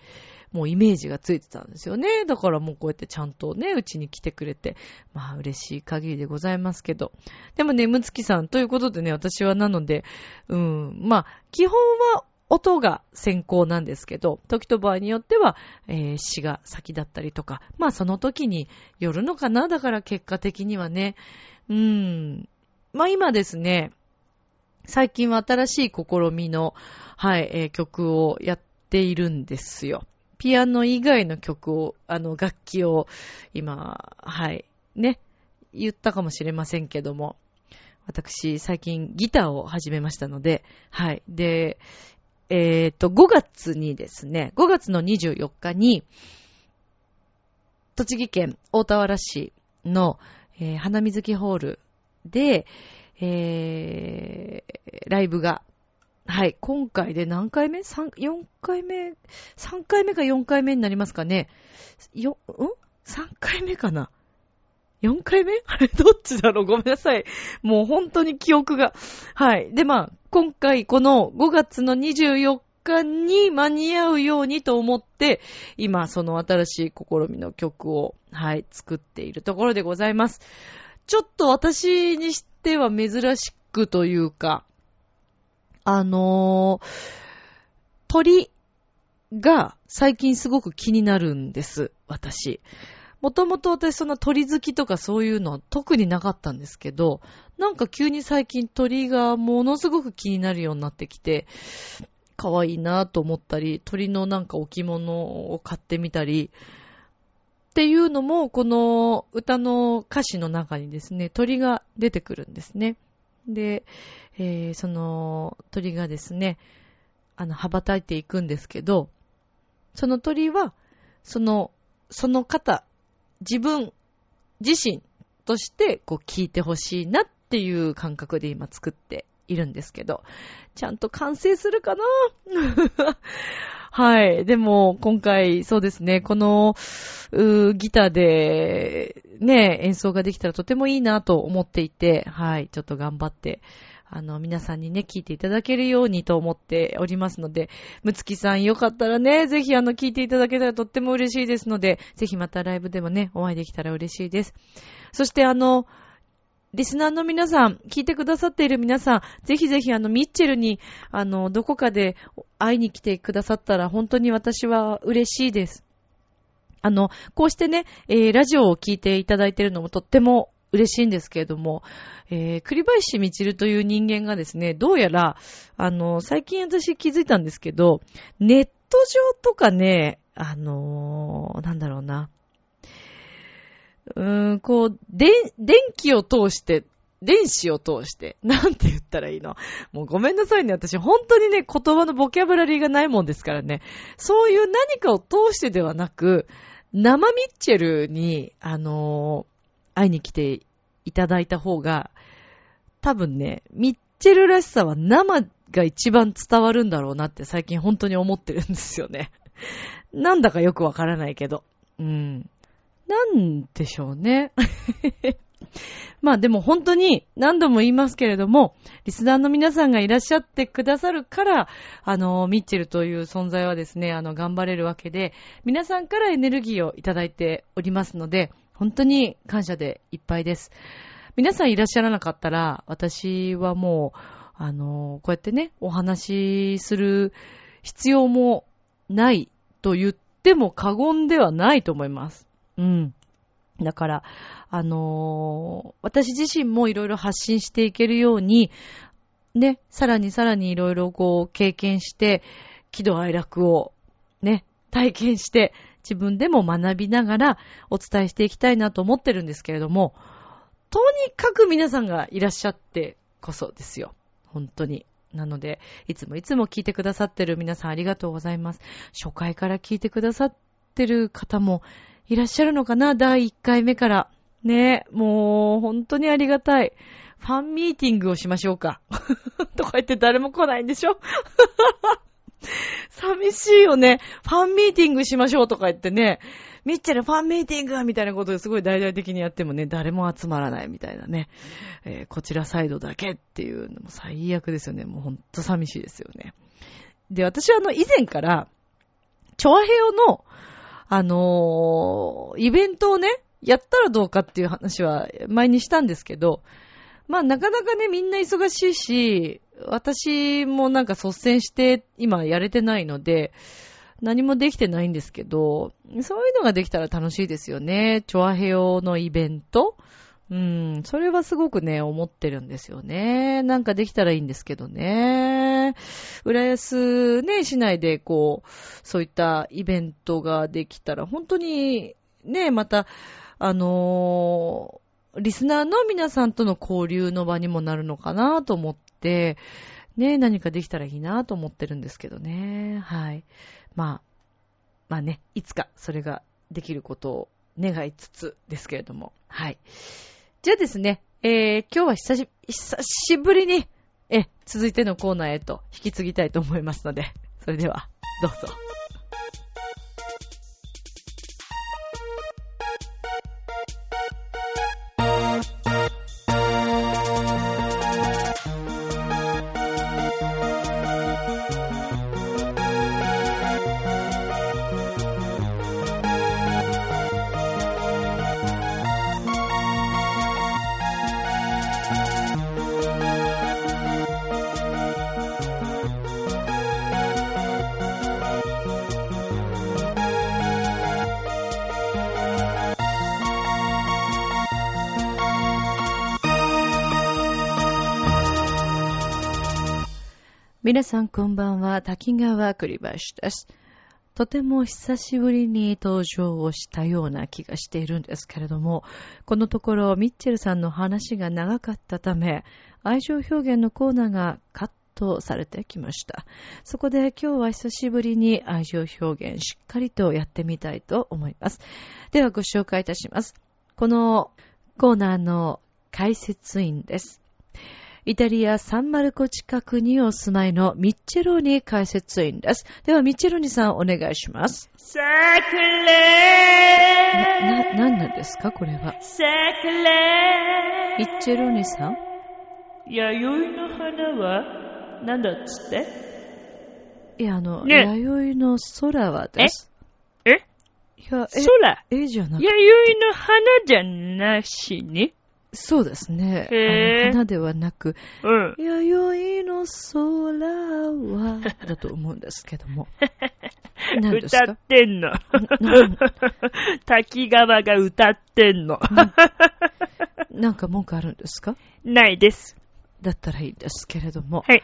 もうイメージがついてたんですよね。だからもうこうやってちゃんとね、うちに来てくれて、まあ嬉しい限りでございますけど。でもね、むつきさん、ということでね、私はなので、うん、まあ、基本は音が先行なんですけど、時と場合によっては、えー詩が先だったりとか、まあその時によるのかな、だから結果的にはね。うーん。まあ今ですね、最近は新しい試みの、はい、えー曲をやっているんですよ。ピアノ以外の曲を、あの、楽器を今、はい、ね、言ったかもしれませんけども、私、最近ギターを始めましたので、はい。で、えっ、と、5月にですね、5月の24日に、栃木県大田原市の、えー花水木ホールで、えーライブが、はい、今回で何回目 ?3、4回目 ?3 回目か4回目になりますかねよ、ん ?3 回目かな？?4 回目？あれ、どっちだろう？ごめんなさい。もう本当に記憶が。はい。で、まあ、今回この5月の24日に間に合うようにと思って、今、その新しい試みの曲を、はい、作っているところでございます。ちょっと私にしては珍しくというか、あのー鳥が最近すごく気になるんです、私。もともと私そんな鳥好きとかそういうのは特になかったんですけど、なんか急に最近鳥がものすごく気になるようになってきて、可愛いなと思ったり、鳥のなんか置物を買ってみたり、っていうのも、この歌の歌詞の中にですね、鳥が出てくるんですね。で、えーその鳥がですね、あの、羽ばたいていくんですけど、その鳥は、その、その方、自分自身として、こう聞いてほしいなっていう感覚で今作っているんですけど、ちゃんと完成するかな？はい。でも、今回、そうですね、この、ギターで、ね、演奏ができたらとてもいいなと思っていて、はい。ちょっと頑張って、あの、皆さんにね、聞いていただけるようにと思っておりますので、むつきさんよかったらね、ぜひあの、聞いていただけたらとっても嬉しいですので、ぜひまたライブでもね、お会いできたら嬉しいです。そしてあの、リスナーの皆さん、聞いてくださっている皆さん、ぜひぜひあの、ミッチェルに、あの、どこかで会いに来てくださったら、本当に私は嬉しいです。あの、こうしてね、えーラジオを聞いていただいているのもとっても嬉しいんですけれども、えー栗林みちるという人間がですね、どうやら、あの、最近私気づいたんですけど、ネット上とかね、あのーなんだろうな、うーん、こう、電、電気を通して、電子を通して、なんて言ったらいいの？もうごめんなさいね。私本当にね、言葉のボキャブラリーがないもんですからね。そういう何かを通してではなく、生ミッチェルに、あの会いに来ていただいた方が、多分ね、ミッチェルらしさは生が一番伝わるんだろうなって最近本当に思ってるんですよね。なんだかよくわからないけど。うん。なんでしょうね。まあでも本当に何度も言いますけれども、リスナーの皆さんがいらっしゃってくださるから、あの、ミッチェルという存在はですね、あの、頑張れるわけで、皆さんからエネルギーをいただいておりますので、本当に感謝でいっぱいです。皆さんいらっしゃらなかったら、私はもう、あの、こうやってね、お話しする必要もないと言っても過言ではないと思います。うん。だから、あの私自身もいろいろ発信していけるように、ね、さらにさらにいろいろこう経験して、喜怒哀楽をね、体験して、自分でも学びながらお伝えしていきたいなと思ってるんですけれども、とにかく皆さんがいらっしゃってこそですよ。本当に。なので、いつもいつも聞いてくださってる皆さんありがとうございます。初回から聞いてくださってる方もいらっしゃるのかな？第1回目から。ねもう本当にありがたい。ファンミーティングをしましょうか。とか言って誰も来ないんでしょ？寂しいよね。ファンミーティングしましょうとか言ってね、ミッチェルファンミーティングみたいなことですごい大々的にやってもね、誰も集まらないみたいなね。えーこちらサイドだけっていうのも最悪ですよね。もうほんと寂しいですよね。で、私はあの、以前から、チョアヘヨの、あのーイベントをね、やったらどうかっていう話は前にしたんですけど、まあなかなかね、みんな忙しいし、私もなんか率先して今やれてないので、何もできてないんですけど、そういうのができたら楽しいですよね。チョアヘヨのイベントうん、それはすごくね、思ってるんですよね。なんかできたらいいんですけどね。浦安ね、市内でこう、そういったイベントができたら、本当にね、また、あのリスナーの皆さんとの交流の場にもなるのかなと思って、ね、何かできたらいいなと思ってるんですけどね。はい。まあ、まあね、いつかそれができることを願いつつですけれども。はい。じゃあですね、えー、今日は久し、久しぶりに、え、続いてのコーナーへと引き継ぎたいと思いますので、それでは、どうぞ。皆さんこんばんは、滝川栗橋です。とても久しぶりに登場をしたような気がしているんですけれども、このところミッチェルさんの話が長かったため、愛情表現のコーナーがカットされてきました。そこで今日は久しぶりに愛情表現しっかりとやってみたいと思います。ではご紹介いたします。このコーナーの解説員です。イタリア・サンマルコ近くにお住まいのミッチェローニ解説員です。では、ミッチェローニさんお願いします。さくれな、な、なんなんですかこれは？さくれミッチェローニさん？弥生の花は何だっつって？いや、あの、ね。弥生の空はです。え？いや、え、空？えじゃなく弥生の花じゃなしに？そうですね。花ではなく、うん。弥生の空は、だと思うんですけども。歌ってんのな。滝川が歌ってんの。なんか文句あるんですか？ないです。だったらいいですけれども。はい。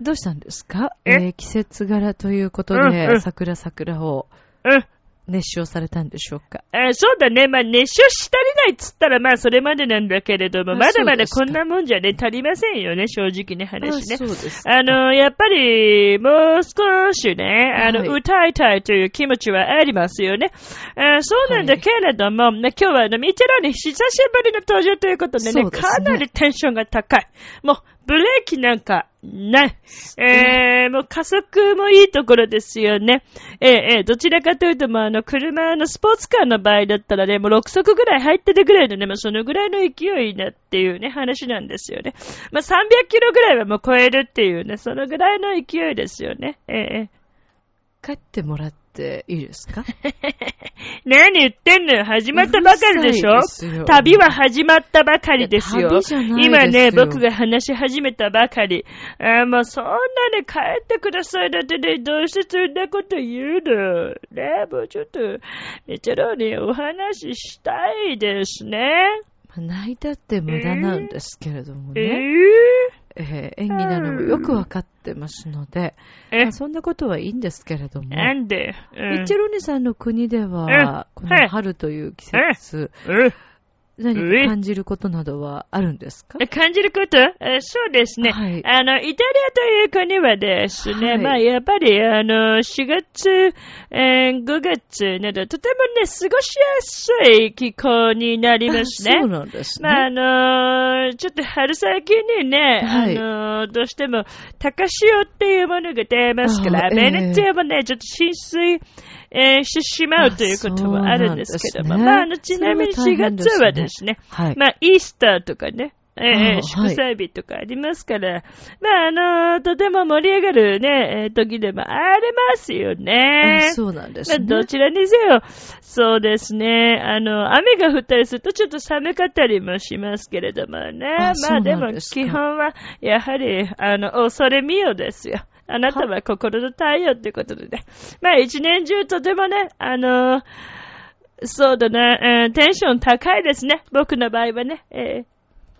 どうしたんですか？え？えー季節柄ということうんで、うん桜桜をうん。熱唱されたんでしょうか？あそうだね。まあ、熱唱し足りないっつったら、まあ、それまでなんだけれども、あまだまだこんなもんじゃね、足りませんよね、正直ね、話ね。あそうですかあの、やっぱり、もう少しね、あの、はい歌いたいという気持ちはありますよね。あそうなんだけれども、ね今日はあの、ミチェロに久しぶりの登場ということでね、ですねかなりテンションが高い。もう、ブレーキなんかない。えー、もう加速もいいところですよね。えーえーどちらかというと、もうあの、車のスポーツカーの場合だったらね、もう6速ぐらい入ってるぐらいのね、もうそのぐらいの勢いだっていうね、話なんですよね。まあ、300キロぐらいはもう超えるっていうね、そのぐらいの勢いですよね。ええ帰ってもらっていいですか？何言ってんのよ。始まったばかりでしょ？旅は始まったばかりですよ。すよ今ね、僕が話し始めたばかり。あーもうそんなね、帰ってくださいだってね、どうしてそんなこと言うのね、もうちょっと、めちゃろにお話ししたいですね。まあ泣いたって無駄なんですけれどもえね。ー、えー演技なのもよくわかってますので、え？まあそんなことはいいんですけれども。なんで、うん。ミッチェロニさんの国では、この春という季節、うん。何か感じることなどはあるんですか？感じること？えそうですね。はい。あの、イタリアという国はですね、はい。まあ、やっぱり、あの、4月、えー5月など、とてもね、過ごしやすい気候になりますね。あそうなんですね。まあ、あのーちょっと春先にね、はい。あのーどうしても、高潮っていうものが出ますから、ベネツィアもね、ちょっと浸水、えーしてしまうということもあるんですけども、あね。まあ、あの、ちなみに4それはですね月はですね、はい。まあ、イースターとかね、えあー祝祭日とかありますから、まあ、あのーとても盛り上がるね、えー時でもありますよね。あそうなんですまあ、ね。どちらにせよ、そうですね。あの、雨が降ったりするとちょっと寒かったりもしますけれどもね。まあそうあでも、基本は、やはり、あの、恐れみよですよ。あなたは心の太陽ってことでね。まあ一年中とてもね、あのそうだね、えーテンション高いですね。僕の場合はね。えー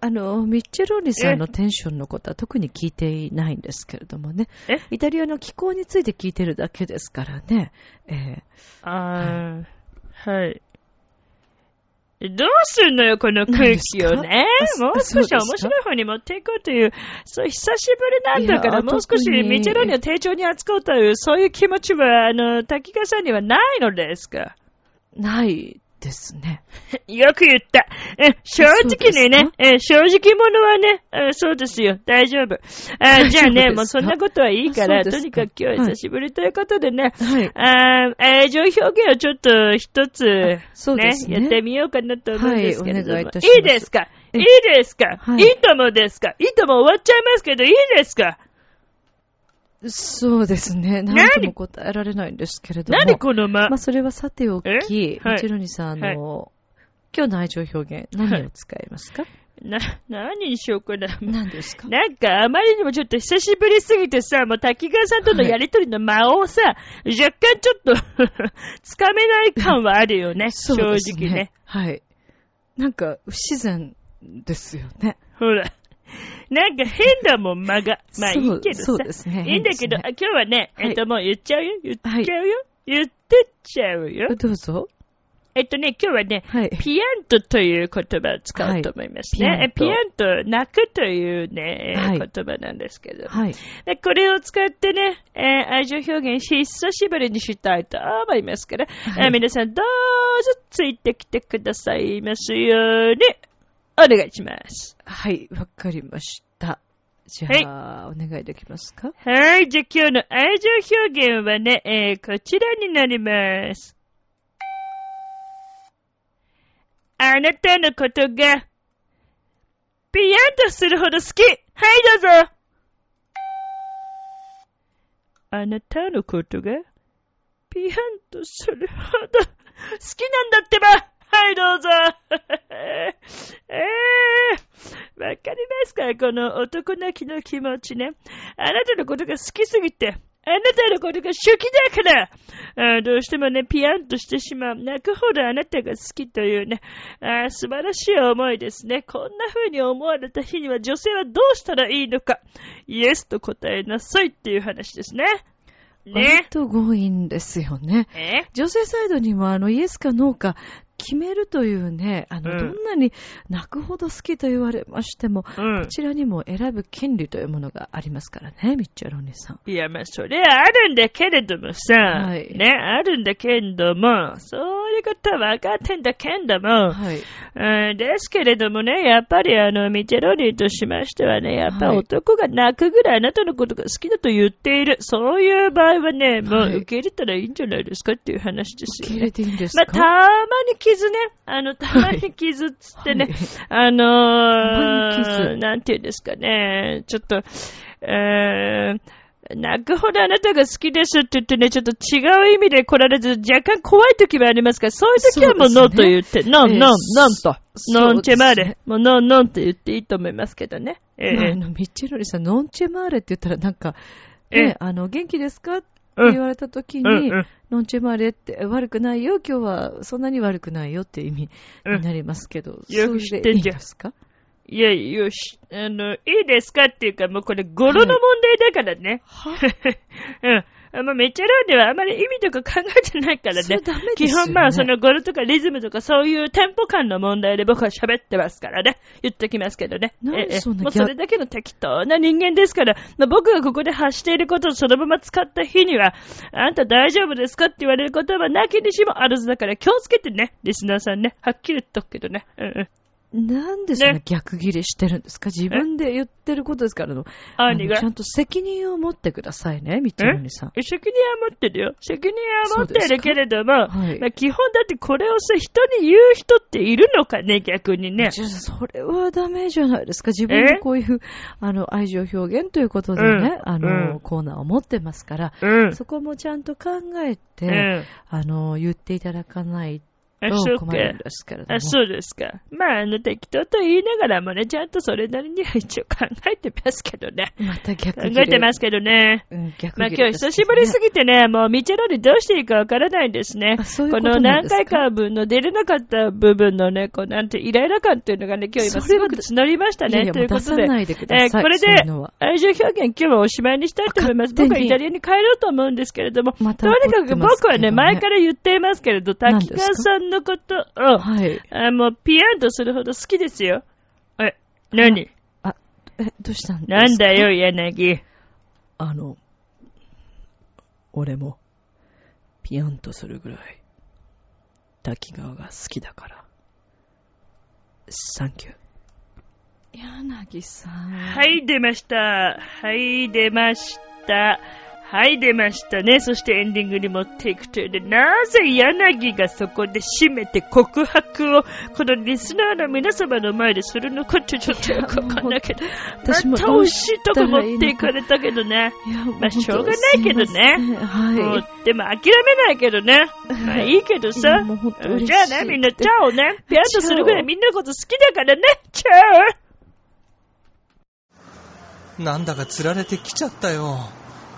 あの、ミッチェローニさんのテンションのことは特に聞いていないんですけれどもね。え？イタリアの気候について聞いてるだけですからね。えーあー、はい。どうすんのよ、この空気をね？もう少し面白い方に持っていこうという、そう、久しぶりなんだから、もう少しミチェロニを丁重に扱おうという、そういう気持ちは、あの、滝川さんにはないのですか？ないですね。よく言った。え正直にねえ正直者はね、えそうですよ、大丈夫。あじゃあね、もうそんなことはいいから、とにかく今日は久しぶりということでね、はい。あ愛情表現をちょっと一つ、そうですね。やってみようかなと思うんですけれども。はいいいたします。いですか？えい。いですか、はいい、いともですか？いいとも終わっちゃいますけど、いいですか？そうですね。何？とも答えられないんですけれども。何この間、まあ、それはさておき、え？はいミチェロニさん、あの、今日の愛情表現、何を使いますか、な、何にしようかな。何ですか？なんか、あまりにもちょっと久しぶりすぎてさ、もう滝川さんとのやりとりの間をさ、若干ちょっと つかめない感はあるよね、正そうです直ね。はい。なんか、不自然ですよね。ほら。なんか変だもん、間が。まあいいけどさ。ねいいんだけど、変あ今日はね、はいえっともう言っちゃうよ？言っちゃうよ？言ってっちゃうよ？どうぞ。えっとね、今日はね、はい。ピアントという言葉を使おうと思いますね。はいえピアント、泣くというね、えーはい言葉なんですけど。はい。でこれを使ってね、えー愛情表現し、久しぶりにしたいと思いますから、皆さんどうぞついてきてくださいますように、お願いします。はい、わかりました。じゃあ、お願いできますか？はい、じゃあ今日の愛情表現はね、えーこちらになります。あなたのことが、ピヤンとするほど好きはい、どうぞあなたのことが、ピヤンとするほど好きなんだってばはい、どうぞ えー、わかりますか？この男泣きの気持ちね。あなたのことが好きすぎて、あなたのことが好きだから、あーどうしてもね、ピヤンとしてしまう。泣くほどあなたが好きというね、あー素晴らしい思いですね。こんな風に思われた日には女性はどうしたらいいのか。イエスと答えなさいっていう話ですね。割ね。と強引ですよね。え？女性サイドにもあのイエスかノーか決めるというね、あの、うんどんなに泣くほど好きと言われましても、うんこ。ちらにも選ぶ権利というものがありますからね、ミッチェロニさん。いや、まあ、それはあるんだけれどもさ、はいね、あるんだけれども、そういうことは分かってんだけれども、はい。うんですけれどもね、やっぱりあの、ミチェロニーとしましてはね、やっぱはい男が泣くぐらいあなたのことが好きだと言っている。そういう場合はね、もうはい受け入れたらいいんじゃないですかっていう話ですよね受け入れ。ていいんですまあ、か、たまに傷ね、あの、たまに傷っつってね、はい。あのー、傷。なんていうんですかね、ちょっと、えー、泣くほどあなたが好きですって言ってね、ちょっと違う意味で来られず、若干怖い時もありますから、そういう時はもうノンと言って、ノン、ええノン、ノンと、ノンチェマーレ。もうノン、ノンって言っていいと思いますけどね。ええ。まああの、ミッチェロニさん、ノンチェマーレって言ったらなんか、えあの、元気ですかってうん。言われた時に、うんうん。ノンチェマーレって悪くないよ、今日はそんなに悪くないよって意味になりますけど、よく知ってんじゃん。いいんですか？いや、よし、あの、いいですかっていうか、もうこれ、語呂の問題だからね。うん。あまあ、めっちゃロンではあまり意味とか考えてないからねね基本まあ、その語呂とかリズムとかそういうテンポ感の問題で僕は喋ってますからね。言っときますけどね。ええもうそれだけの適当な人間ですから、まあ、僕がここで発していることをそのまま使った日には、あんた大丈夫ですかって言われることはなきにしもあらずだから気をつけてね、リスナーさんね。はっきり言っとくけどね。うんうん。なんでそんなね逆ギレしてるんですか？自分で言ってることですからの。あ兄がのちゃんと責任を持ってくださいね、ミッチェロニさん。責任は持ってるよ。責任は持ってるけれども、はいまあ、基本だってこれをさ、人に言う人っているのかね、逆にね。それはダメじゃないですか？自分でこういう、あの、愛情表現ということでね、うんあの、うんコーナーを持ってますから、うん。そこもちゃんと考えて、うん。あの、言っていただかないあ、そうか。あ、そうですか。まあ、あの、適当と言いながらもね、ちゃんとそれなりには一応考えてますけどね。また逆考。えてますけどね。うん、逆まあ今日久しぶりすぎてね、もうミチェロにどうしていいかわからないんですね。ういうこのことなんですか？何回か分の出れなかった部分のね、こうなんてイライラ感っていうのがね、今日今すごく募りましたね。いやいやということで、でえーこれで愛情表現今日はおしまいにしたいと思います。僕はイタリアに帰ろうと思うんですけれども、またとにかく僕はね、前から言っていますけれど、滝川さんのことを、はい。あもうピアンとするほど好きですよ。え、何？あ、え、どうしたん？ですかなんだよ、柳。あの、俺も、ピアンとするぐらい、滝川が好きだから。サンキュー。柳さん。は。い、出ました。はい、出ました。はい、出ましたね。そしてエンディングに持っていくというで、なぜ柳がそこで締めて告白を、このリスナーの皆様の前でするのかってちょっとよくわかんないけど、私もまた惜しいとこ持っていかれたけどね。いや、まあしょうがないけどね本当すいもでも諦めないけどね。まあいいけどいさじゃあね、みんな、チャオね。ピアノするぐらいみんなのこと好きだからね。チャオなんだか釣られてきちゃったよ。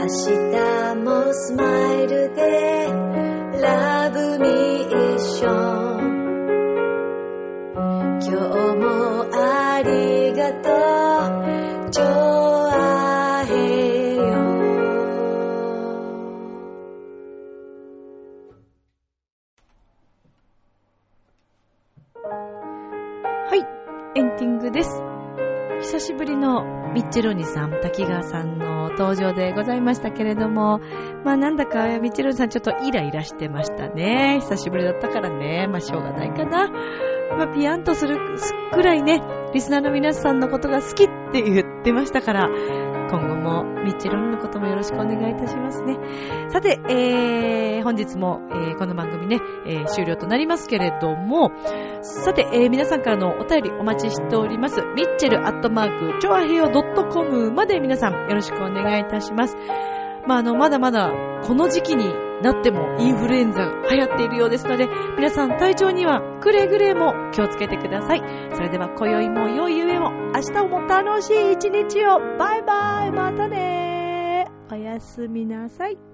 明日もスマイルでラブミッション。今日もありがとう。ジョアヘヨはい、エンディングです。久しぶりのミッチェロニさん、滝川さんの登場でございましたけれども、まあなんだかミッチェロニさんちょっとイライラしてましたね。久しぶりだったからね。まあしょうがないかな。まあピアンとするくらいね、リスナーの皆さんのことが好きって言ってましたから、今後もミッチェルのこともよろしくお願いいたしますね。さて、えー、本日も、えーこの番組ね、えー終了となりますけれども、さて、えー皆さんからのお便りお待ちしております。ミッチェルアットマーク、チョアヘヨ .com まで皆さんよろしくお願いいたします。まあ、あの、まだまだこの時期になってもインフルエンザが流行っているようですので、皆さん体調にはくれぐれも気をつけてください。それでは今宵も良い夢を、明日も楽しい一日を、バイバイ、またねおやすみなさい。